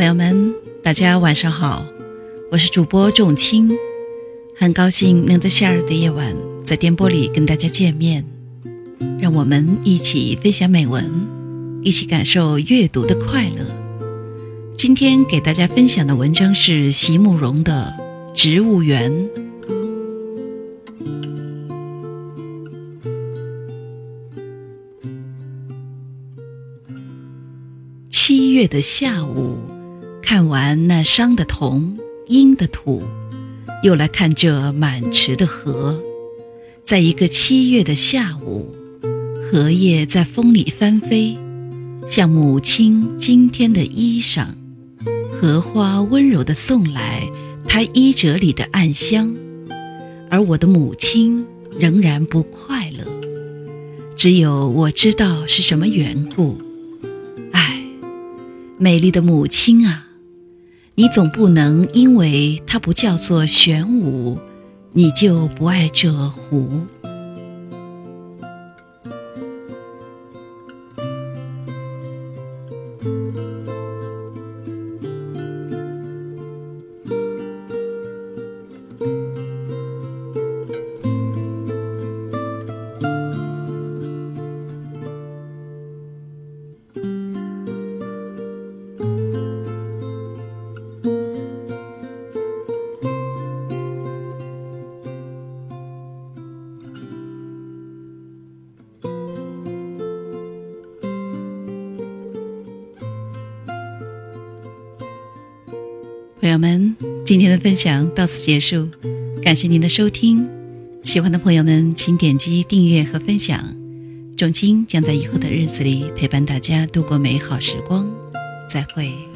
朋友们，大家晚上好，我是主播仲青，很高兴能在夏日的夜晚在电波里跟大家见面，让我们一起分享美文，一起感受阅读的快乐。今天给大家分享的文章是席慕容的《植物园》。七月的下午，看完那伤的铜，阴的土，又来看这满池的荷。在一个七月的下午，荷叶在风里翻飞，像母亲今天的衣裳。荷花温柔地送来她衣褶里的暗香，而我的母亲仍然不快乐。只有我知道是什么缘故。美丽的母亲啊，你总不能因为它不叫做玄武，你就不爱这湖。朋友们，今天的分享到此结束，感谢您的收听。喜欢的朋友们，请点击订阅和分享。仲青将在以后的日子里陪伴大家度过美好时光。再会。